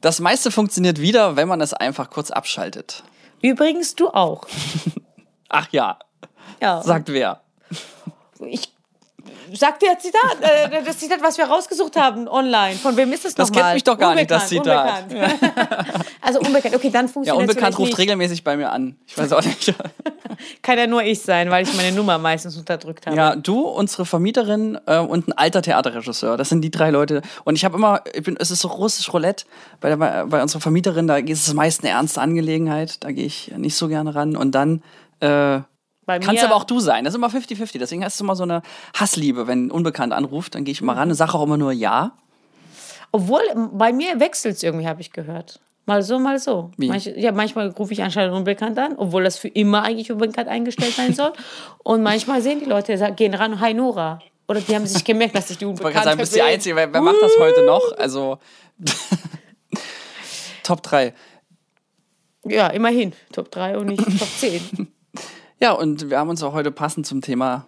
Das meiste funktioniert wieder, wenn man es einfach kurz abschaltet. Übrigens, du auch. Ach ja, Ja. sagt wer? Ich sag dir das Zitat, äh, das Zitat, was wir rausgesucht haben online. Von wem ist das Das nochmal? kennt mich doch gar nicht, das Unbekannt, Zitat. Unbekannt. also unbekannt. Okay, dann Ja, funktioniert Unbekannt ruft nicht. regelmäßig bei mir an. Ich weiß auch nicht. Kann ja nur ich sein, weil ich meine Nummer meistens unterdrückt habe. Ja, du, unsere Vermieterin äh, und ein alter Theaterregisseur. Das sind die drei Leute. Und ich habe immer, ich bin, es ist so russisch Roulette bei, der, bei unserer Vermieterin. Da ist es meist eine ernste Angelegenheit. Da gehe ich nicht so gerne ran. Und dann äh, Bei Kannst aber auch du sein. Das ist immer 50-50. Deswegen hast du immer so eine Hassliebe, wenn ein Unbekannt anruft. Dann gehe ich immer ran und sage auch immer nur Ja. Obwohl, bei mir wechselt es irgendwie, habe ich gehört. Mal so, mal so. Manch, ja, manchmal rufe ich anscheinend unbekannt an, obwohl das für immer eigentlich unbekannt eingestellt sein soll. Und manchmal sehen die Leute, gehen ran, hi Nora. Oder die haben sich gemerkt, dass ich die Ich wollte Unbekannte gerade sagen, du bist die bin. Einzige. Wer, wer macht das heute noch? Also Top 3. Ja, immerhin. Top 3 und nicht Top 10. Ja, und wir haben uns auch heute passend zum Thema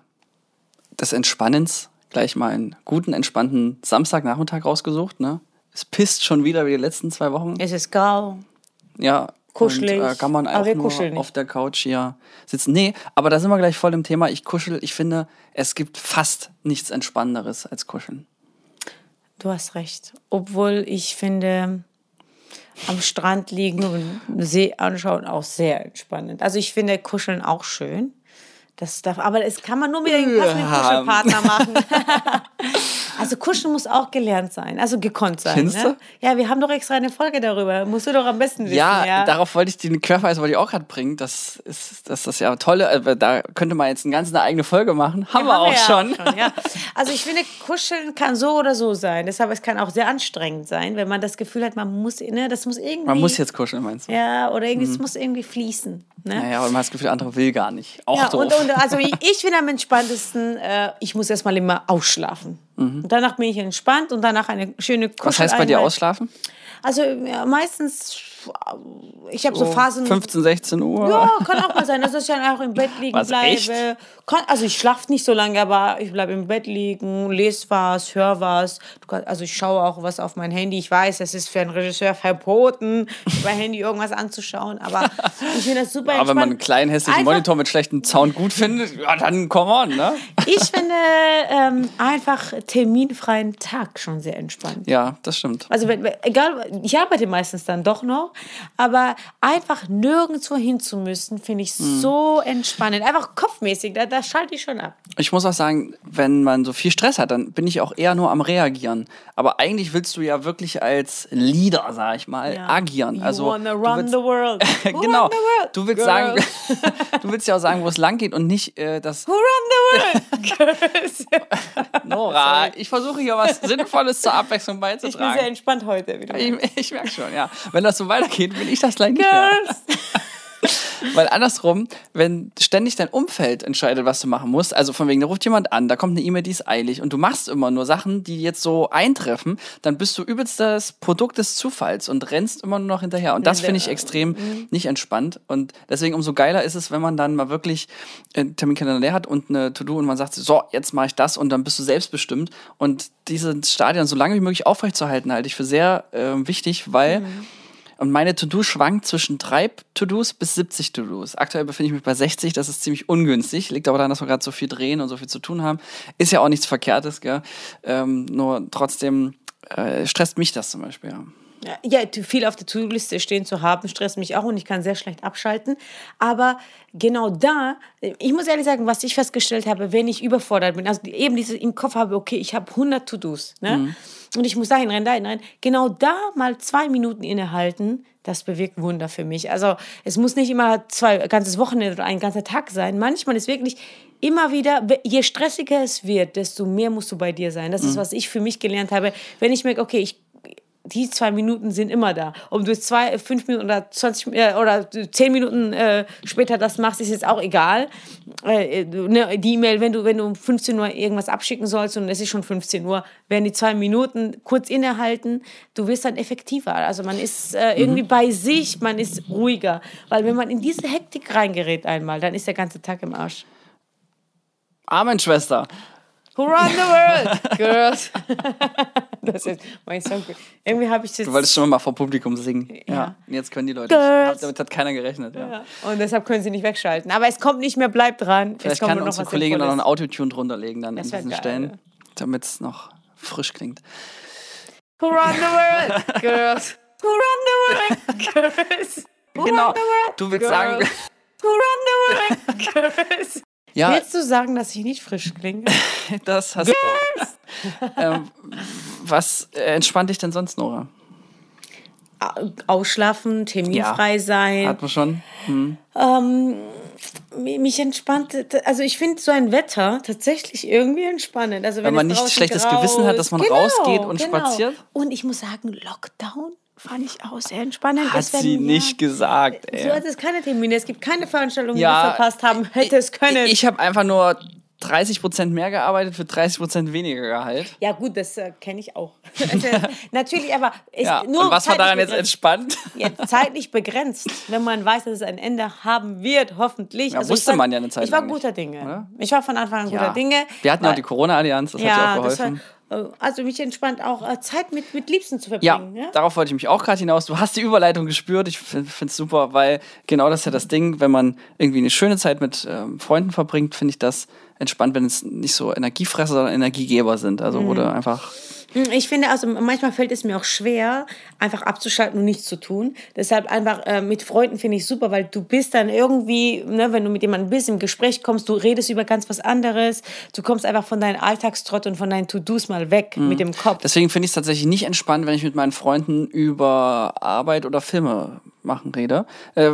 des Entspannens gleich mal einen guten, entspannten Samstagnachmittag rausgesucht. Ne? Es pisst schon wieder wie die letzten zwei Wochen. es ist grau. Ja. Kuschelig. Und, äh, kann man auch wir nur auf der Couch hier sitzen. Nee, aber da sind wir gleich voll im Thema. Ich kuschel. Ich finde, es gibt fast nichts Entspannenderes als Kuscheln. Du hast recht. Obwohl ich finde, am Strand liegen und See anschauen auch sehr entspannend. Also ich finde Kuscheln auch schön. Das darf, aber es kann man nur mit dem passenden. Kuschelpartner machen. also Kuscheln muss auch gelernt sein, also gekonnt sein. Findest ne? Ja, wir haben doch extra eine Folge darüber. Musst du doch am besten wissen. Ja, Ja, darauf wollte ich den Querverweis wollte ich auch gerade bringen. Das ist, das ist ja tolle. äh, Da könnte man jetzt eine ganz eine eigene Folge machen. Haben wir auch ja schon. ja. Also ich finde, Kuscheln kann so oder so sein. Deshalb es kann auch sehr anstrengend sein, wenn man das Gefühl hat, man muss, ne, das muss irgendwie. Man muss jetzt kuscheln, meinst du? Ja, oder irgendwie, es muss irgendwie fließen. Ne? Naja, aber man hat das Gefühl, der andere will gar nicht. Auch Ja, doof. und, und also ich, ich bin am entspanntesten, äh, ich muss erstmal immer ausschlafen. Und danach bin ich entspannt und danach eine schöne Kuschel Mhm. Was heißt bei dir ausschlafen? Also ja, meistens, ich habe so, Phasen. 15, 16 Uhr. Ja, kann auch mal sein, dass ich dann auch im Bett liegen Was, bleibe. echt? Kann, also ich schlafe nicht so lange, aber ich bleibe im Bett liegen, lese was, höre was. Kann, also ich schaue auch was auf mein Handy. Ich weiß, es ist für einen Regisseur verboten, über Handy irgendwas anzuschauen, aber ich finde das super Aber wenn man einen kleinen hässlichen Einfach- Monitor mit schlechtem Sound gut findet, ja, dann come on, ne? Ich finde ähm, einfach terminfreien Tag schon sehr entspannt. Ja, das stimmt. Also wenn- egal, ich arbeite meistens dann doch noch, aber einfach nirgendwo hin zu müssen, finde ich Hm. so entspannend. Einfach kopfmäßig, da, da schalte ich schon ab. Ich muss auch sagen, wenn man so viel Stress hat, dann bin ich auch eher nur am Reagieren. Aber eigentlich willst du ja wirklich als Leader, sag ich mal, Ja. agieren. You also wanna run willst- the world. Genau. run the world? Du willst sagen, du willst ja auch sagen, wo es lang geht und nicht äh, das Who run the world? Nora. Ich versuche hier was Sinnvolles zur Abwechslung ich bin sehr beizutragen. entspannt heute. Wie du Ich, ich merke schon, ja. Wenn das so weitergeht, will ich das gleich nicht mehr. Weil andersrum, wenn ständig dein Umfeld entscheidet, was du machen musst, also von wegen, da ruft jemand an, da kommt eine E-Mail, die ist eilig und du machst immer nur Sachen, die jetzt so eintreffen, dann bist du übelst das Produkt des Zufalls und rennst immer nur noch hinterher. Und das finde ich extrem nicht entspannt. Und deswegen umso geiler ist es, wenn man dann mal wirklich einen Terminkalender leer hat und eine To-Do und man sagt, so, jetzt mache ich das und dann bist du selbstbestimmt. Und dieses Stadion so lange wie möglich aufrechtzuerhalten, halte ich für sehr äh, wichtig, weil und meine To-Do schwankt zwischen drei To-Dos bis 70 To-Dos. Aktuell befinde ich mich bei 60, das ist ziemlich ungünstig. Liegt aber daran, dass wir gerade so viel drehen und so viel zu tun haben. Ist ja auch nichts Verkehrtes, gell? Ähm, nur trotzdem äh, stresst mich das zum Beispiel, ja. Ja, viel auf der To-Do-Liste stehen zu haben, stresst mich auch und ich kann sehr schlecht abschalten. Aber genau da, ich muss ehrlich sagen, was ich festgestellt habe, wenn ich überfordert bin, also eben dieses im Kopf habe, okay, ich habe 100 To-Dos, ne? Und ich muss dahin rennen, dahin rennen. Genau da mal zwei Minuten innehalten, das bewirkt Wunder für mich. Also es muss nicht immer zwei ganzes Wochenende oder ein ganzer Tag sein. Manchmal ist wirklich immer wieder, je stressiger es wird, desto mehr musst du bei dir sein. Das ist, was ich für mich gelernt habe. Wenn ich merke, okay, ich die zwei Minuten sind immer da. Ob du zwei, fünf Minuten oder 20 äh, oder zehn Minuten äh, später das machst, ist jetzt auch egal. Äh, ne, die E-Mail, wenn du, wenn du um 15 Uhr irgendwas abschicken sollst und es ist schon 15 Uhr, werden die zwei Minuten kurz innehalten, du wirst dann effektiver. Also man ist äh, irgendwie bei sich, man ist ruhiger. Weil wenn man in diese Hektik reingerät einmal, dann ist der ganze Tag im Arsch. Amen, Schwester. Who run the world? Girls. das ist mein Song. Irgendwie habe ich das. Du wolltest schon mal vor Publikum singen. Ja. Ja. Und jetzt können die Leute. Girls. Damit hat keiner gerechnet. Ja. Ja. Und deshalb können sie nicht wegschalten. Aber es kommt nicht mehr, bleibt dran. Vielleicht kann unsere Kollegin noch Sinnvolles. Autotune drunter legen dann Das an wär diesen geil. Stellen, damit es noch frisch klingt. Who run the world? Girls. Who run the world? Girls. Who Genau. run the world? Du willst Girls. sagen, Who run the world? Girls. Ja, Willst du sagen, dass ich nicht frisch klinge? das hast du. ähm, was äh, entspannt dich denn sonst, Nora? Ausschlafen, terminfrei sein. Hat man schon? Hm. Ähm, mi- mich entspannt, also ich finde so ein Wetter tatsächlich irgendwie entspannend. Also wenn Wenn man nicht schlechtes Gewissen hat, dass man genau, rausgeht und genau. spaziert? Und ich muss sagen, Lockdown fand ich auch sehr entspannend. Hat sie ja, nicht gesagt. Ey. So hat es keine Termine, es gibt keine Veranstaltungen, die Ja, wir verpasst haben, hätte es können. Ich, ich habe einfach nur 30% mehr gearbeitet für 30% weniger Gehalt. ja gut, das äh, kenne ich auch. Also, natürlich, aber Ja. nur und was war daran jetzt begrenzt. entspannt? Ja, zeitlich begrenzt, wenn man weiß, dass es ein Ende haben wird, hoffentlich. Also Ja, wusste ich war, man ja eine Zeit Ich war guter Dinge. oder? Ich war von Anfang an guter Dinge. Wir hatten ja auch die Corona-Allianz, das hat ja auch geholfen. Äh, also mich entspannt auch äh, Zeit mit, mit Liebsten zu Ja, verbringen. Ja, darauf wollte ich mich auch gerade hinaus. Du hast die Überleitung gespürt. Ich finde es super, weil genau das ist ja das Ding. Wenn man irgendwie eine schöne Zeit mit ähm, Freunden verbringt, finde ich das entspannt, wenn es nicht so Energiefresser, sondern Energiegeber sind. Also, Mhm. oder einfach. Ich finde, also manchmal fällt es mir auch schwer, einfach abzuschalten und nichts zu tun. Deshalb einfach äh, mit Freunden finde ich super, weil du bist dann irgendwie, ne, wenn du mit jemandem bist, im Gespräch kommst, du redest über ganz was anderes. Du kommst einfach von deinem Alltagstrott und von deinen To-Dos mal weg Mhm. mit dem Kopf. Deswegen finde ich es tatsächlich nicht entspannt, wenn ich mit meinen Freunden über Arbeit oder Filme machen rede. Äh,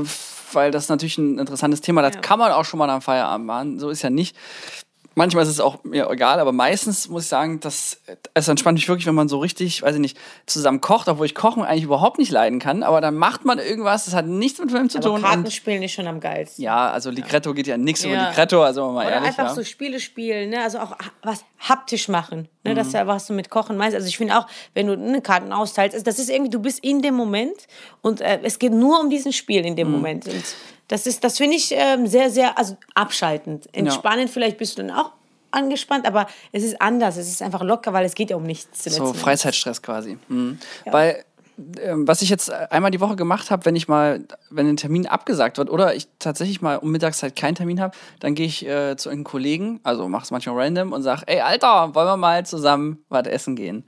weil das natürlich ein interessantes Thema. Das kann man auch schon mal am Feierabend machen. So ist ja nicht. Manchmal ist es auch mir egal, aber meistens muss ich sagen, dass es entspannt mich wirklich, wenn man so richtig, weiß ich nicht, zusammen kocht, obwohl ich Kochen eigentlich überhaupt nicht leiden kann, aber dann macht man irgendwas, das hat nichts mit Film zu Aber tun. Und Kartenspielen ist schon am geilsten. ja, also Ligretto geht ja nichts über Ja. Ligretto, also mal Oder ehrlich. einfach ja. so Spiele spielen, ne? also auch was haptisch machen, ne? Mhm. das ist ja was du mit Kochen meinst. Also ich finde auch, wenn du eine Karten austeilst, das ist irgendwie, du bist in dem Moment und äh, es geht nur um diesen Spiel in Mhm. dem Moment. Und das ist, das finde ich ähm, sehr, sehr, also abschaltend. Entspannend, vielleicht bist du dann auch angespannt, aber es ist anders, es ist einfach locker, weil es geht ja um nichts. So. Freizeitstress quasi. Mhm. Weil ähm, was ich jetzt einmal die Woche gemacht habe, wenn ich mal, wenn ein Termin abgesagt wird oder ich tatsächlich mal um Mittagszeit keinen Termin habe, dann gehe ich äh, zu einem Kollegen, also mache es manchmal random und sage, ey Alter, wollen wir mal zusammen was essen gehen?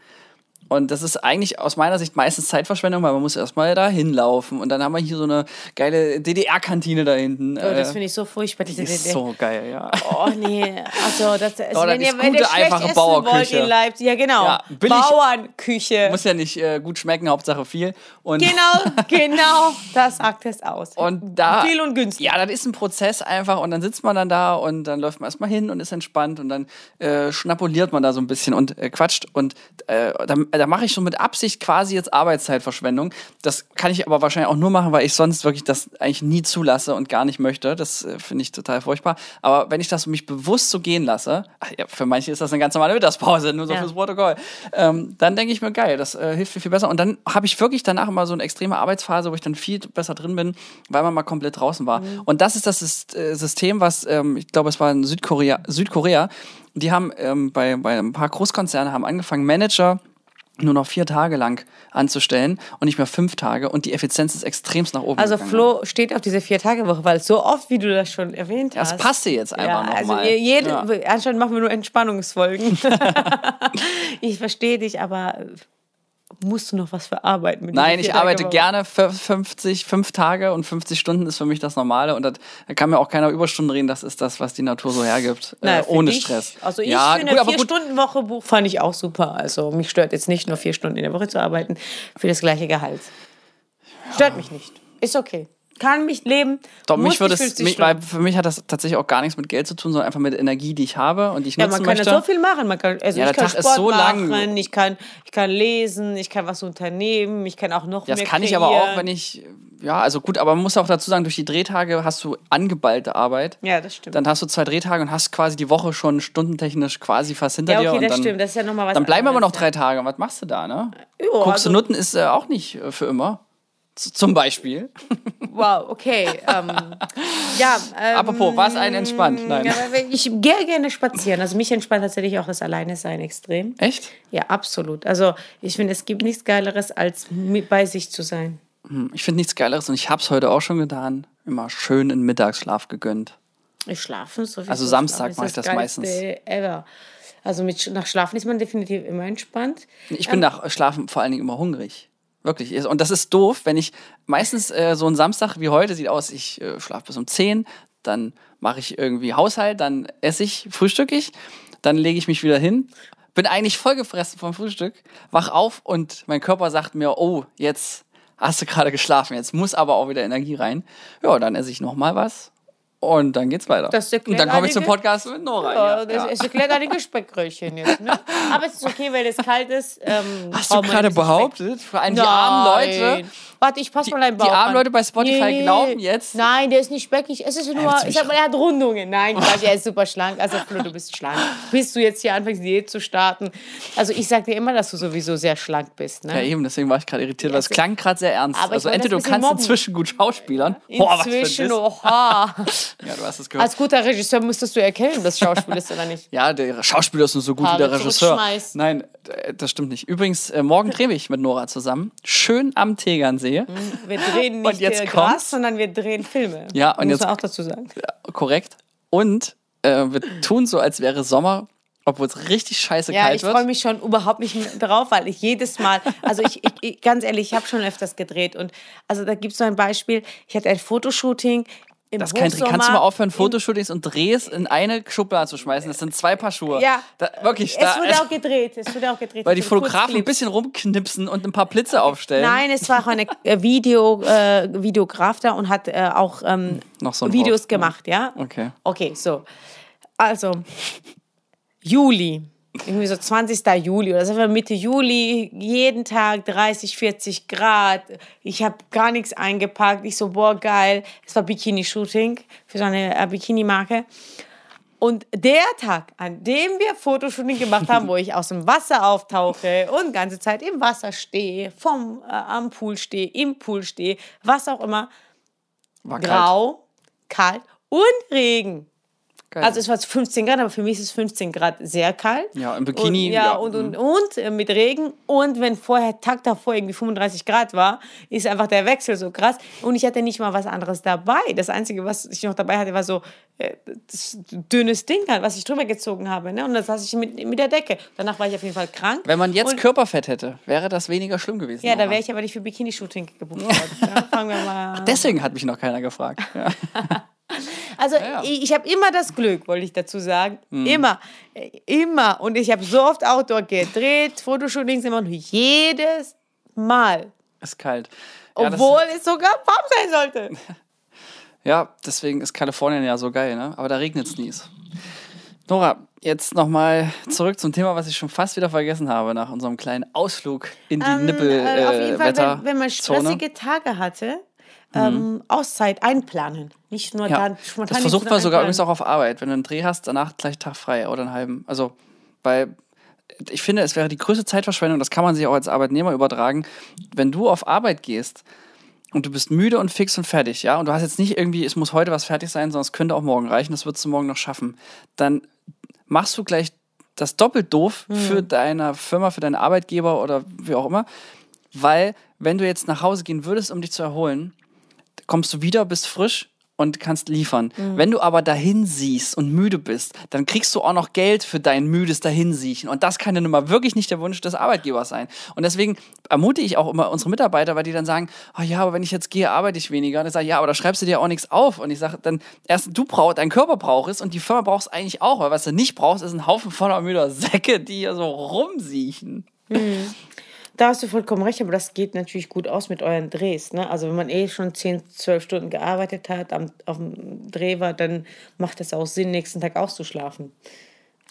Und das ist eigentlich aus meiner Sicht meistens Zeitverschwendung, weil man muss erstmal da hinlaufen und dann haben wir hier so eine geile DDR-Kantine da hinten. Oh, das äh, finde ich so furchtbar. Diese die ist so geil, ja. Oh nee, also das, also Oh, wenn, ihr, ist wenn ihr gute, schlecht einfache essen Bauerküche. wollt in Leipzig, ja genau, Ja, Bauernküche. Muss ja nicht äh, gut schmecken, Hauptsache viel. Und Genau, genau, das sagt es aus. Und da. Viel und günstig. Ja, das ist ein Prozess einfach und dann sitzt man dann da und dann läuft man erstmal hin und ist entspannt und dann äh, schnapuliert man da so ein bisschen und äh, quatscht. Und äh, da, da mache ich schon mit Absicht quasi jetzt Arbeitszeitverschwendung. Das kann ich aber wahrscheinlich auch nur machen, weil ich sonst wirklich das eigentlich nie zulasse und gar nicht möchte. Das äh, finde ich total furchtbar. Aber wenn ich das mich bewusst so gehen lasse, ach, ja, für manche ist das eine ganz normale Mittagspause, nur so Ja. fürs Protokoll, ähm, dann denke ich mir, geil, das äh, hilft mir viel besser. Und dann habe ich wirklich danach immer so eine extreme Arbeitsphase, wo ich dann viel besser drin bin, weil man mal komplett draußen war. Mhm. Und das ist das äh, System, was, ähm, ich glaube, es war in Südkorea, Südkorea, die haben ähm, bei, bei ein paar Großkonzerne haben angefangen, Manager nur noch vier Tage lang anzustellen und nicht mehr fünf Tage und die Effizienz ist extremst nach oben Also gegangen. Flo steht auf diese Vier-Tage-Woche, weil so oft, wie du das schon erwähnt das hast. passte jetzt einfach ja, also nochmal. je- jede, ja. anscheinend machen wir nur Entspannungsfolgen. ich verstehe dich, aber musst du noch was verarbeiten? Mit Nein, ich arbeite Vier-Tage-Woche? gerne für 50, fünf Tage und 50 Stunden ist für mich das Normale und das, da kann mir auch keiner Überstunden reden. Das ist das, was die Natur so hergibt, Na, äh, für ohne dich- Stress. Also ich ja, finde, vier Stunden Woche Buch fand ich auch super. Also mich stört jetzt nicht nur vier Stunden in der Woche zu arbeiten für das gleiche Gehalt. Stört mich nicht. Ist okay. Kann mich leben. Doch, mich würde es, 50 mich, weil für mich hat das tatsächlich auch gar nichts mit Geld zu tun, sondern einfach mit Energie, die ich habe und die ich Ja, nutzen man kann möchte. ja so viel machen. Man kann, also Ja, ich der kann Tag Sport ist so lang. machen, ich kann, ich kann lesen, ich kann was unternehmen, ich kann auch noch Ja, mehr das kann ich aber auch, kreieren. wenn ich, ja, also gut, aber man muss auch dazu sagen, durch die Drehtage hast du angeballte Arbeit. Ja, das stimmt. Dann hast du zwei Drehtage und hast quasi die Woche schon stundentechnisch quasi fast hinter ja, dir. okay, das dann, stimmt. Das ist ja nochmal was Dann bleiben aber noch drei Tage. Und was machst du da, ne? Ja, Guckst also- du Nutten ist äh, auch nicht äh, für immer. Zum Beispiel. Wow, okay. Ähm, ja, ähm, Apropos, was einen entspannt? Nein. Ja, ich gehe gerne spazieren. Also mich entspannt tatsächlich auch das Alleine sein extrem. Echt? Ja, absolut. Also ich finde, es gibt nichts Geileres, als bei sich zu sein. Hm, Ich finde nichts Geileres und ich habe es heute auch schon getan. Immer schön in Mittagsschlaf gegönnt. Ich schlafe sowieso. Also Samstag mache ich das Geilste meistens. Ever. Also mit, nach Schlafen ist man definitiv immer entspannt. Ich bin nach Schlafen vor allen Dingen immer hungrig. Wirklich. Und das ist doof, wenn ich meistens äh, so ein Samstag wie heute sieht aus, ich äh, schlafe bis um 10, dann mache ich irgendwie Haushalt, dann esse ich, frühstücke ich, dann lege ich mich wieder hin, bin eigentlich vollgefressen vom Frühstück, wach auf und mein Körper sagt mir, oh, jetzt hast du gerade geschlafen, jetzt muss aber auch wieder Energie rein. Ja, dann esse ich nochmal was und dann geht's weiter. Und dann komme ich zum Podcast mit Nora. Ja, das, ja. Es erklärt einige Speckröllchen jetzt. Ne? Aber es ist okay, weil es kalt ist. Ähm, Hast du gerade behauptet, vor allem die armen Leute. Warte, ich passe mal einen die Bauch armen an. Leute bei Spotify glauben jetzt- Nein, der ist nicht speckig. Es ist nur, ich sag mal, er hat Rundungen. Nein, Quatsch, er ist super schlank. Also, Flo, du bist schlank. Bis du jetzt hier anfängst, Diät zu starten. Also, ich sag dir immer, dass du sowieso sehr schlank bist. Ne? Ja, eben, deswegen war ich gerade irritiert, weil es klang gerade sehr ernst. Aber also entweder du kannst mobben. inzwischen gut schauspielern. Ein Inzwischen, oha. Ja, du hast es gehört. Als guter Regisseur müsstest du erkennen, ob das Schauspiel ist oder nicht. ja, der Schauspieler ist nur so gut wie Haare der Regisseur. Nein, äh, das stimmt nicht. Übrigens, äh, morgen drehen ich mit Nora zusammen. Schön am Tegernsee. Wir drehen Und nicht jetzt äh, kommt's. Gras, sondern wir drehen Filme. Ja, und Muss jetzt- man auch dazu sagen. Ja, korrekt. Und äh, wir tun so, als wäre Sommer, obwohl es richtig scheiße Ja, kalt ich wird. freue mich schon überhaupt nicht drauf, weil ich jedes Mal, also ich, ich, ich ganz ehrlich, ich habe schon öfters gedreht und also da gibt es so ein Beispiel, ich hatte ein Fotoshooting im Das. Hochsommer Kannst du mal aufhören, in- Fotoshootings und Drehs in eine Schublade zu schmeißen? Das sind zwei Paar Schuhe. Ja, Da, wirklich. es da, wurde auch gedreht, es wurde auch gedreht. weil die Fotografen ein bisschen rumknipsen und ein paar Blitze aufstellen. Nein, es war auch eine äh, Video, äh, Videograf da und hat äh, auch ähm, so Videos Wort, gemacht, ja? Okay. Okay, so. Also, Juli. Irgendwie so 20. Juli oder so, Mitte Juli, jeden Tag 30, 40 Grad. Ich habe gar nichts eingepackt. Ich so, boah, geil. Es war Bikini-Shooting für so eine äh, Bikini-Marke. Und der Tag, an dem wir Fotoshooting gemacht haben, wo ich aus dem Wasser auftauche und ganze Zeit im Wasser stehe, vom, äh, am Pool stehe, im Pool stehe, was auch immer, War kalt. grau, kalt und Regen. Geil. Also es war 15 Grad, aber für mich ist es 15 Grad sehr kalt. Ja, im Bikini, Und, ja, ja, und, und, und äh, mit Regen. Und wenn vorher, Tag davor irgendwie 35 Grad war, ist einfach der Wechsel so krass. Und ich hatte nicht mal was anderes dabei. Das Einzige, was ich noch dabei hatte, war so äh, dünnes Ding halt, was ich drüber gezogen habe. Ne? Und das saß ich mit, mit der Decke. Danach war ich auf jeden Fall krank. Wenn man jetzt und, Körperfett hätte, wäre das weniger schlimm gewesen. Ja, da wäre ich aber nicht für Bikini-Shooting gebucht worden. Ja, fangen wir mal an. Deswegen hat mich noch keiner gefragt. Ja. Also ja. ich, ich habe immer das Glück, wollte ich dazu sagen. Hm. Immer. Immer. Und ich habe so oft Outdoor gedreht, Fotoshootings immer und jedes Mal. Ist kalt. Ja, Obwohl es sogar warm sein sollte. Ja, deswegen ist Kalifornien ja so geil, ne? Aber da regnet es nie. Nora, jetzt nochmal zurück zum Thema, was ich schon fast wieder vergessen habe, nach unserem kleinen Ausflug in die Nippel äh, auf jeden Fall, wenn, wenn man stressige Tage hatte, ähm, Auszeit einplanen. Nicht nur Ja, dann spontan das versucht man sogar einplanen. übrigens auch auf Arbeit. Wenn du einen Dreh hast, danach gleich Tag frei oder einen halben. Also, weil ich finde, es wäre die größte Zeitverschwendung, das kann man sich auch als Arbeitnehmer übertragen, wenn du auf Arbeit gehst und du bist müde und fix und fertig, ja, und du hast jetzt nicht irgendwie, es muss heute was fertig sein, sondern es könnte auch morgen reichen, das würdest du morgen noch schaffen, dann machst du gleich das doppelt doof für deine Firma, für deinen Arbeitgeber oder wie auch immer, weil wenn du jetzt nach Hause gehen würdest, um dich zu erholen, kommst du wieder, bist frisch und kannst liefern. Wenn du aber dahin siehst und müde bist, dann kriegst du auch noch Geld für dein müdes Dahinsiechen. Und das kann ja nun mal wirklich nicht der Wunsch des Arbeitgebers sein. Und deswegen ermutige ich auch immer unsere Mitarbeiter, weil die dann sagen, oh ja, aber wenn ich jetzt gehe, arbeite ich weniger. Und ich sage, ja, aber da schreibst du dir auch nichts auf. Und ich sage dann, erst du brauchst, dein Körper braucht es und die Firma braucht es eigentlich auch. Weil was du nicht brauchst, ist ein Haufen voller müder Säcke, die hier so rumsiechen. Da hast du vollkommen recht, aber das geht natürlich gut aus mit euren Drehs. Ne? Also wenn man eh schon 10, 12 Stunden gearbeitet hat, am, auf dem Dreh war, dann macht es auch Sinn, nächsten Tag auszuschlafen.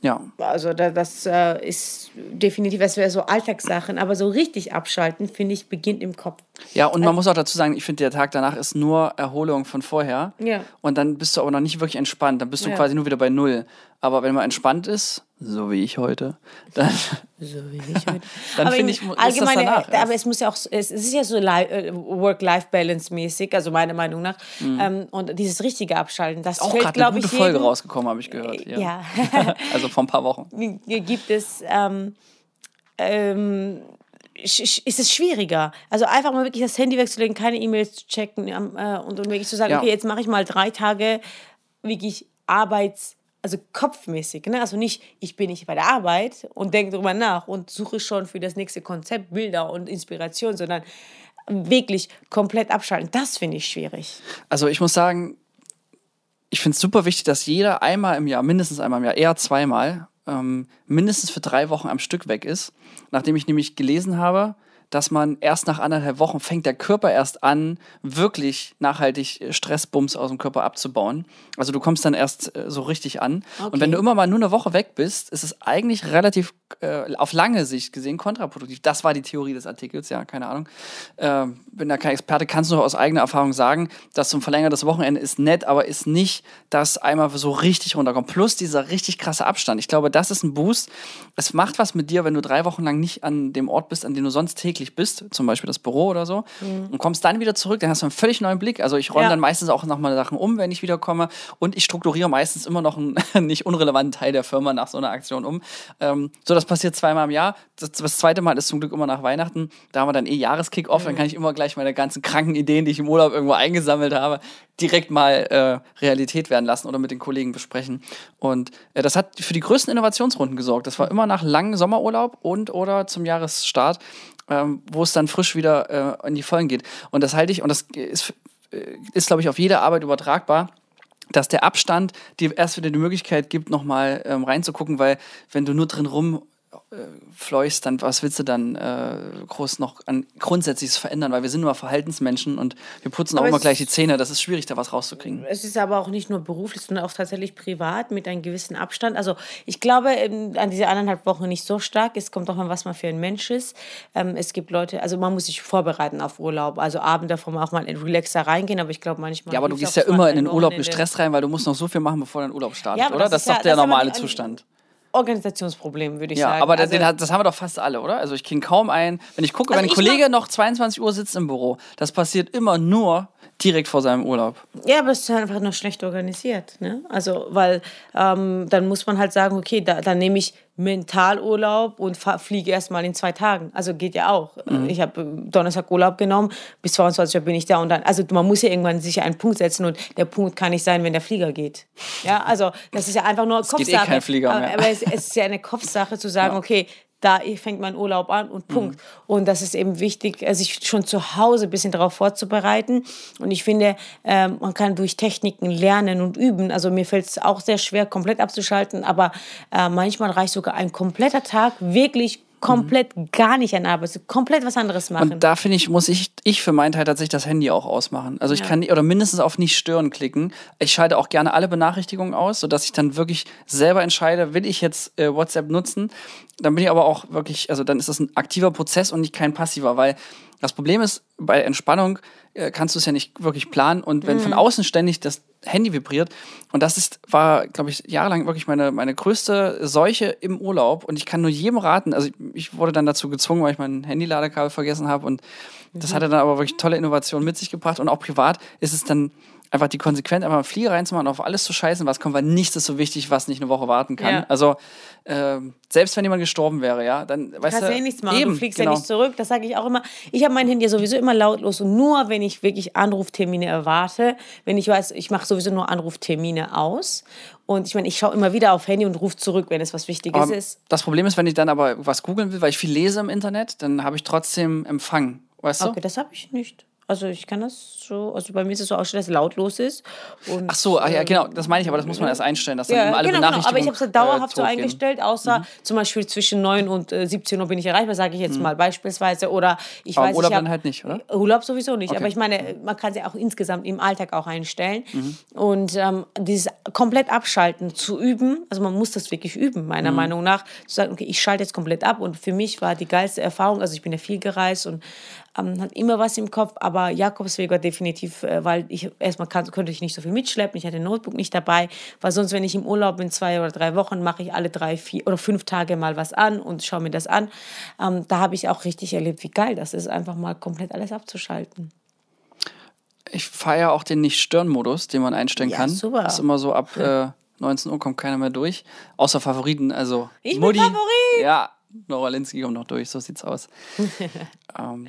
Ja, Also da, das äh, ist definitiv, das wäre so Alltagssachen, aber so richtig abschalten, finde ich, beginnt im Kopf. Ja, und man muss auch dazu sagen, ich finde, der Tag danach ist nur Erholung von vorher. Ja. Und dann bist du aber noch nicht wirklich entspannt. Dann bist du Ja. quasi nur wieder bei Null. Aber wenn man entspannt ist, so wie ich heute, dann, So wie ich heute. Dann finde ich, mu- ist das allgemeine, danach erst. aber es muss ja auch, so- es, ist ja so äh, Work-Life-Balance-mäßig, also meiner Meinung nach. Ähm, und dieses richtige Abschalten, das Mhm. auch fällt, gerade eine glaube gute ich, Folge rausgekommen, habe ich gehört. Ja. Ja. also vor ein paar Wochen. gibt es, ähm, ähm, ist es schwieriger. Also einfach mal wirklich das Handy wegzulegen, keine E-Mails zu checken ähm, äh, und, und wirklich zu sagen, Ja. okay, jetzt mache ich mal drei Tage wirklich Arbeits, also kopfmäßig. Ne? Also nicht, ich bin nicht bei der Arbeit und denke drüber nach und suche schon für das nächste Konzept Bilder und Inspiration, sondern wirklich komplett abschalten. Das finde ich schwierig. Also ich muss sagen, ich finde es super wichtig, dass jeder einmal im Jahr, mindestens einmal im Jahr, eher zweimal, ähm, mindestens für drei Wochen am Stück weg ist. Nachdem ich nämlich gelesen habe, dass man erst nach anderthalb Wochen fängt der Körper erst an, wirklich nachhaltig äh, Stressbums aus dem Körper abzubauen. Also du kommst dann erst äh, so richtig an. Und wenn du immer mal nur eine Woche weg bist, ist es eigentlich relativ äh, auf lange Sicht gesehen kontraproduktiv. Das war die Theorie des Artikels, ja, keine Ahnung. Ähm, bin da kein Experte, kannst du nur aus eigener Erfahrung sagen, dass so ein verlängertes Wochenende ist nett, aber ist nicht, dass einmal so richtig runterkommt. Plus dieser richtig krasse Abstand. Ich glaube, das ist ein Boost. Es macht was mit dir, wenn du drei Wochen lang nicht an dem Ort bist, an dem du sonst täglich bist, zum Beispiel das Büro oder so, und kommst dann wieder zurück, dann hast du einen völlig neuen Blick. Also ich räume Ja. dann meistens auch nochmal Sachen um, wenn ich wiederkomme und ich strukturiere meistens immer noch einen nicht unrelevanten Teil der Firma nach so einer Aktion um. Ähm, so, das passiert zweimal im Jahr. Das, das zweite Mal ist zum Glück immer nach Weihnachten. Da haben wir dann eh Jahreskick-Off, dann kann ich immer gleich meine ganzen kranken Ideen, die ich im Urlaub irgendwo eingesammelt habe, direkt mal äh, Realität werden lassen oder mit den Kollegen besprechen. Und äh, das hat für die größten Innovationsrunden gesorgt. Das war immer nach langem Sommerurlaub und oder zum Jahresstart, ähm, wo es dann frisch wieder äh, in die Vollen geht. Und das halte ich, und das ist, äh, ist glaube ich, auf jede Arbeit übertragbar dass der Abstand dir erst wieder die Möglichkeit gibt, nochmal ähm, reinzugucken, weil wenn du nur drin rum äh, fleuchst, dann was willst du dann äh, groß noch an Grundsätzliches verändern, weil wir sind nur Verhaltensmenschen und wir putzen auch Aber immer es- gleich die Zähne, das ist schwierig, da was rauszukriegen. Es ist aber auch nicht nur beruflich, sondern auch tatsächlich privat mit einem gewissen Abstand. Also ich glaube ähm, an diese anderthalb Wochen nicht so stark. Es kommt auch an, was man für ein Mensch ist. Ähm, es gibt Leute, also man muss sich vorbereiten auf Urlaub. Also Abend davor auch mal in relaxer reingehen, aber ich glaube manchmal. Ja, aber du gehst ja auch immer mal in den Urlaub Wochenende. gestresst rein, weil du musst noch so viel machen, bevor dein Urlaub startet, Ja, oder? das Das ist ist ja- doch der normale Zustand. Organisationsproblem, würde ich Ja, sagen. aber also, den, hat- das haben wir doch fast alle, oder? Also ich kriege kaum ein, wenn ich gucke, Also wenn ein Kollege noch 22 Uhr sitzt im Büro, das passiert immer nur direkt vor seinem Urlaub. Ja, aber es ist einfach nur schlecht organisiert. Ne? Also, weil ähm, dann muss man halt sagen, okay, da, dann nehme ich Mentalurlaub und fliege erst mal in zwei Tagen. Also geht ja auch. Mhm. Ich habe Donnerstag Urlaub genommen, bis 22 Uhr bin ich da und dann, also man muss ja irgendwann sich einen Punkt setzen und der Punkt kann nicht sein, wenn der Flieger geht. Ja, also das ist ja einfach nur geht Kopfsache. eh kein Flieger aber, mehr. aber es, es ist ja eine Kopfsache zu sagen, okay, da fängt mein Urlaub an und Punkt. Und das ist eben wichtig, äh, sich schon zu Hause ein bisschen darauf vorzubereiten. Und ich finde, ähm, man kann durch Techniken lernen und üben. Also mir fällt es auch sehr schwer, komplett abzuschalten, aber äh, manchmal reicht sogar ein kompletter Tag wirklich komplett gar nicht an Arbeit, komplett was anderes machen. Und da finde ich, muss ich, ich für meinen Teil tatsächlich das Handy auch ausmachen. Also ich kann nicht, oder mindestens auf nicht stören klicken. Ich schalte auch gerne alle Benachrichtigungen aus, sodass ich dann wirklich selber entscheide, will ich jetzt äh, WhatsApp nutzen. Dann bin ich aber auch wirklich, also dann ist das ein aktiver Prozess und nicht kein passiver, weil das Problem ist, bei Entspannung äh, kannst du es ja nicht wirklich planen. Und wenn von außen ständig das Handy vibriert und das ist, war, glaube ich, jahrelang wirklich meine, meine größte Seuche im Urlaub. Und ich kann nur jedem raten, also ich, ich wurde dann dazu gezwungen, weil ich mein Handy-Ladekabel vergessen habe. Und das hatte dann aber wirklich tolle Innovationen mit sich gebracht. Und auch privat ist es dann einfach die Konsequenz, einfach einen Flieger reinzumachen, auf alles zu scheißen, was kommt, weil nichts ist so wichtig, was nicht eine Woche warten kann. Ja. Also ähm, selbst wenn jemand gestorben wäre, ja, dann weißt kannst du, ja eh nichts machen. Eben, du fliegst genau. ja nicht zurück. Das sage ich auch immer. Ich habe mein Handy ja sowieso immer lautlos und nur, wenn ich wirklich Anruftermine erwarte, wenn ich weiß, ich mache sowieso nur Anruftermine aus. Und ich meine, ich schaue immer wieder auf Handy und rufe zurück, wenn es was Wichtiges Aber ist. das Problem ist, wenn ich dann aber was googeln will, weil ich viel lese im Internet, dann habe ich trotzdem Empfang. Weißt du? Okay, das habe ich nicht. Also ich kann das so, also bei mir ist es so ausstellen, dass es lautlos ist. Und, Ach so, ach ja, genau, das meine ich, aber das muss man erst einstellen, dass dann Ja, alle genau, genau. Aber ich habe es dauerhaft äh, so eingestellt, außer zum Beispiel zwischen 9 und äh, 17 Uhr bin ich erreichbar, sage ich jetzt mal beispielsweise. Oder ich Mhm. Aber weiß, Urlaub ich hab, dann halt nicht, oder? Urlaub sowieso nicht. Okay. Aber ich meine, man kann sie auch insgesamt im Alltag auch einstellen. Mhm. Und ähm, dieses komplett abschalten zu üben, also man muss das wirklich üben, meiner Mhm. Meinung nach, zu sagen, okay, ich schalte jetzt komplett ab. Und für mich war die geilste Erfahrung, also ich bin ja viel gereist und ähm, hat immer was im Kopf, aber Jakobsweg war definitiv, äh, weil ich erstmal kann, konnte ich nicht so viel mitschleppen, ich hatte ein Notebook nicht dabei, weil sonst, wenn ich im Urlaub bin, zwei oder drei Wochen, mache ich alle drei, vier oder fünf Tage mal was an und schaue mir das an. Ähm, da habe ich auch richtig erlebt, wie geil das ist, einfach mal komplett alles abzuschalten. Ich feiere auch den Nicht-Stören-Modus, den man einstellen Ja, kann. super. Das ist immer so ab äh, 19 Uhr kommt keiner mehr durch. Außer Favoriten, also Ich bin Mutti. Favorit! Ja, Nora Linsky kommt noch durch, so sieht's aus. ähm,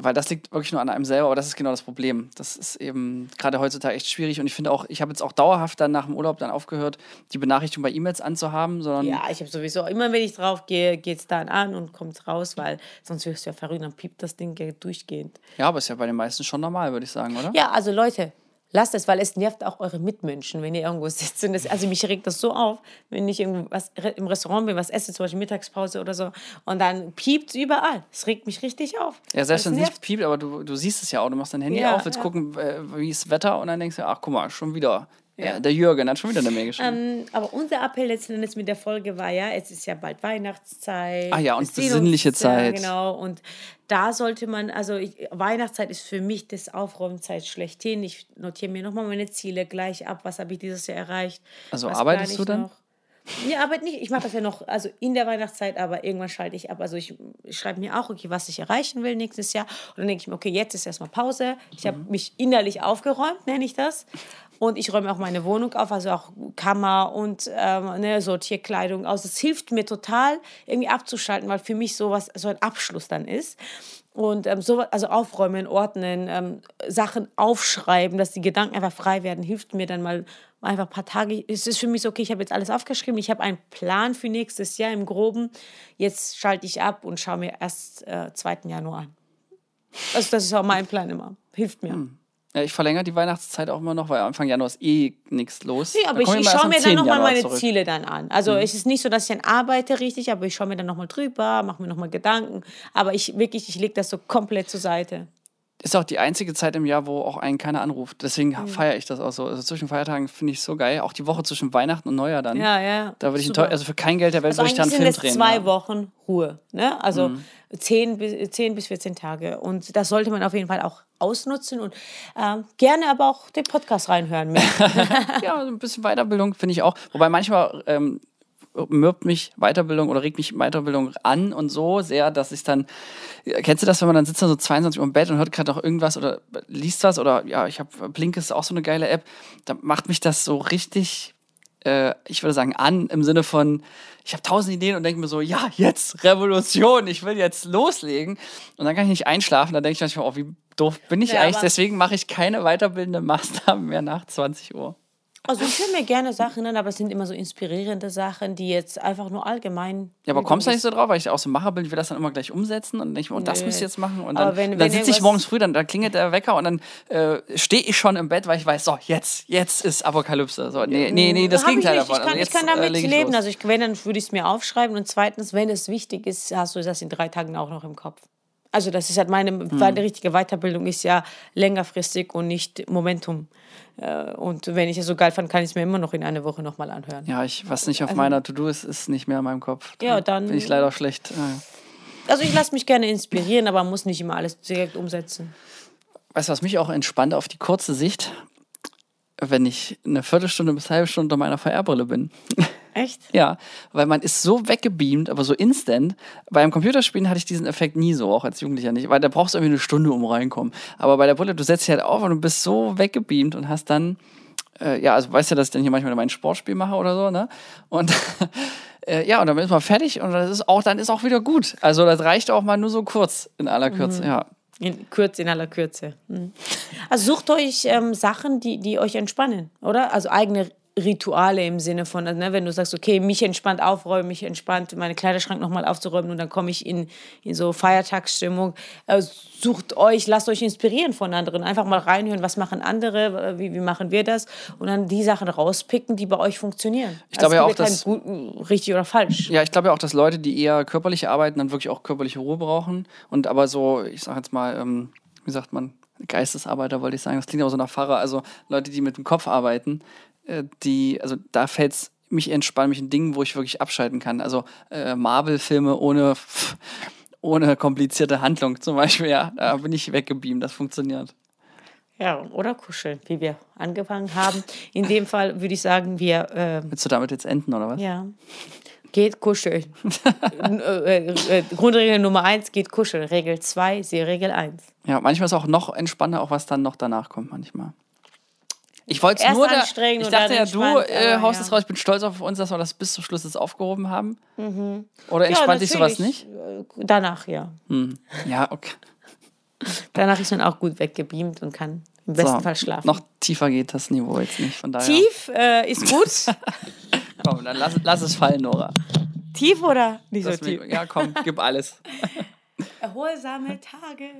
weil das liegt wirklich nur an einem selber, aber das ist genau das Problem. Das ist eben gerade heutzutage echt schwierig und ich finde auch, ich habe jetzt auch dauerhaft dann nach dem Urlaub dann aufgehört, die Benachrichtigung bei E-Mails anzuhaben, sondern Ja, ich habe sowieso, immer wenn ich drauf gehe, geht es dann an und kommt raus, weil sonst wirst du ja verrückt, dann piept das Ding durchgehend. ja, aber ist ja bei den meisten schon normal, würde ich sagen, oder? Ja, also Leute, lasst es, weil es nervt auch eure Mitmenschen, wenn ihr irgendwo sitzt. Und das, also mich regt das so auf, wenn ich irgendwas im Restaurant bin, was esse, zum Beispiel Mittagspause oder so, und dann piept es überall. Es regt mich richtig auf. Ja, selbst wenn es nicht piept, aber du, du siehst es ja auch. Du machst dein Handy Ja, auf, willst ja. gucken, äh, wie ist das Wetter und dann denkst du, ach guck mal, schon wieder. Ja. der Jürgen hat schon wieder eine Mail geschrieben. Ähm, aber unser Appell letzten Endes mit der Folge war ja, es ist ja bald Weihnachtszeit. Ah ja, und besinnliche Zeit. Genau. Und da sollte man, also ich, Weihnachtszeit ist für mich das Aufräumzeit schlechthin. Ich notiere mir nochmal meine Ziele gleich ab. Was habe ich dieses Jahr erreicht? Also arbeitest du dann? Noch? Nee, arbeite nicht. Ich mache das ja noch, also in der Weihnachtszeit, aber irgendwann schalte ich ab. Also ich schreibe mir auch, okay, was ich erreichen will nächstes Jahr. Und dann denke ich mir, okay, jetzt ist erstmal Pause. Ich habe Mhm. mich innerlich aufgeräumt, nenne ich das. Und ich räume auch meine Wohnung auf, also auch Kammer und ähm, ne, Sortierkleidung aus. Das hilft mir total, irgendwie abzuschalten, weil für mich sowas so ein Abschluss dann ist. Und ähm, so, also aufräumen, ordnen, ähm, Sachen aufschreiben, dass die Gedanken einfach frei werden, hilft mir dann mal einfach ein paar Tage. Es ist für mich so, okay, ich habe jetzt alles aufgeschrieben, ich habe einen Plan für nächstes Jahr im Groben. Jetzt schalte ich ab und schaue mir erst äh, 2. Januar an. Also das ist auch mein Plan immer. Hilft mir. Ja, ich verlängere die Weihnachtszeit auch immer noch, weil Anfang Januar ist eh nichts los. Nee, aber Da ich, ich schaue mir dann 10. nochmal meine zurück. Mhm. Ziele dann an. Also es ist nicht so, dass ich dann arbeite richtig, aber ich schaue mir dann nochmal drüber, mache mir nochmal Gedanken. Aber ich wirklich, ich lege das so komplett zur Seite. Ist auch die einzige Zeit im Jahr, wo auch einen keiner anruft. Deswegen Mhm. feiere ich das auch so. Also zwischen Feiertagen finde ich so geil. Auch die Woche zwischen Weihnachten und Neujahr dann. Ja, ja. Da würde ich also für kein Geld der Welt Also würde ich da einen eigentlich Film drehen. zwei ja. Mhm. Wochen Ruhe. Ne? Also 10, bis, 10 bis 14 Tage. Und das sollte man auf jeden Fall auch ausnutzen und ähm, gerne aber auch den Podcast reinhören. Ja, ein bisschen Weiterbildung finde ich auch. Wobei manchmal ähm, mürbt mich Weiterbildung oder regt mich Weiterbildung an und so sehr, dass ich dann. Kennst du das, wenn man dann sitzt dann so 22 Uhr im Bett und hört gerade noch irgendwas oder liest was oder ja, ich habe Blink ist auch so eine geile App. Da macht mich das so richtig, äh, ich würde sagen, an im Sinne von, ich habe tausend Ideen und denke mir so, ja, jetzt Revolution, ich will jetzt loslegen. Und dann kann ich nicht einschlafen. Da denke ich manchmal, oh, wie doof bin ich Ja, eigentlich? Deswegen mache ich keine weiterbildende Maßnahmen mehr nach 20 Uhr. Also ich höre mir gerne Sachen an, aber es sind immer so inspirierende Sachen, die jetzt einfach nur allgemein. Ja, aber kommst du nicht so drauf, weil ich auch so Macher bin, ich will das dann immer gleich umsetzen und ich und das müsst ihr jetzt machen. Und dann, wenn- dann wenn sitze ich morgens früh, dann da klingelt der Wecker und dann äh, stehe ich schon im Bett, weil ich weiß, so, jetzt, jetzt ist Apokalypse. So, nee, nee, nee, das Gegenteil ich davon. Ich kann, Also ich kann jetzt, äh, damit leg ich leben. los. Also ich, wenn, dann würde ich es mir aufschreiben. Und zweitens, wenn es wichtig ist, hast du das in drei Tagen auch noch im Kopf. Also das ist halt meine, Hm. meine richtige Weiterbildung ist ja längerfristig und nicht Momentum. Äh, Und wenn ich es so geil fand, kann ich es mir immer noch in einer Woche nochmal anhören. Ja, ich, was nicht auf meiner To-Do ist, ist nicht mehr in meinem Kopf. Da Also Ja, dann- Bin ich leider schlecht. Äh, Also ich lasse mich gerne inspirieren, aber muss nicht immer alles direkt umsetzen. Weißt du, was mich auch entspannt auf die kurze Sicht, wenn ich eine Viertelstunde bis eine halbe Stunde unter meiner VR-Brille bin. Echt? Ja, weil man ist so weggebeamt, aber so instant. Beim Computerspielen hatte ich diesen Effekt nie so, auch als Jugendlicher nicht, weil da brauchst du irgendwie eine Stunde, um reinkommen. Aber bei der Brille, du setzt dich halt auf und du bist so weggebeamt und hast dann, äh, ja, also weißt ja, dass ich dann hier manchmal mein Sportspiel mache oder so, ne? Und äh, ja, und dann ist man fertig und das ist auch, dann ist auch wieder gut. Also das reicht auch mal nur so kurz in aller Kürze, ja. In Kürze, in aller Kürze. Mhm. Also sucht euch ähm, Sachen, die, die euch entspannen, oder? Also eigene Rituale im Sinne von, also, ne, wenn du sagst, okay, mich entspannt aufräumen, mich entspannt meinen Kleiderschrank nochmal aufzuräumen und dann komme ich in, in so Feiertagsstimmung. Äh, sucht euch, lasst euch inspirieren von anderen. Einfach mal reinhören, was machen andere, wie, wie machen wir das und dann die Sachen rauspicken, die bei euch funktionieren. Ich glaube ja es gibt auch, dass- gut, richtig oder falsch. Ja, ich glaube ja auch, dass Leute, die eher körperlich arbeiten, dann wirklich auch körperliche Ruhe brauchen. Und aber so, ich sag jetzt mal, ähm, wie sagt man, Geistesarbeiter wollte ich sagen, das klingt aber so nach Pfarrer, also Leute, die mit dem Kopf arbeiten, die, also da fällt es mich entspannt mich in Dingen, wo ich wirklich abschalten kann. Also äh, Marvel-Filme ohne, ohne komplizierte Handlung zum Beispiel, ja, da bin ich weggebeamt, das funktioniert. Ja, oder kuscheln, wie wir angefangen haben. In dem Fall würde ich sagen, wir, äh, Willst du damit jetzt enden, oder was? ja, geht kuscheln. äh, äh, Grundregel Nummer eins, geht kuscheln. Regel zwei, sie Regel eins. Ja, manchmal ist auch noch entspannter, auch was dann noch danach kommt, manchmal. Ich wollte es nur, da, ich dachte ja, du äh, haust ja. es raus, ich bin stolz auf uns, dass wir das bis zum Schluss jetzt aufgehoben haben. Oder entspannt dich sowas nicht? Danach, ja. Ja, okay. Danach ist man auch gut weggebeamt und kann im besten So, Fall schlafen. Noch tiefer geht das Niveau jetzt nicht, von daher. Tief äh, ist gut. Komm, dann lass, lass es fallen, Nora. tief oder nicht so tief? ja, komm, gib alles. Erholsame Tage.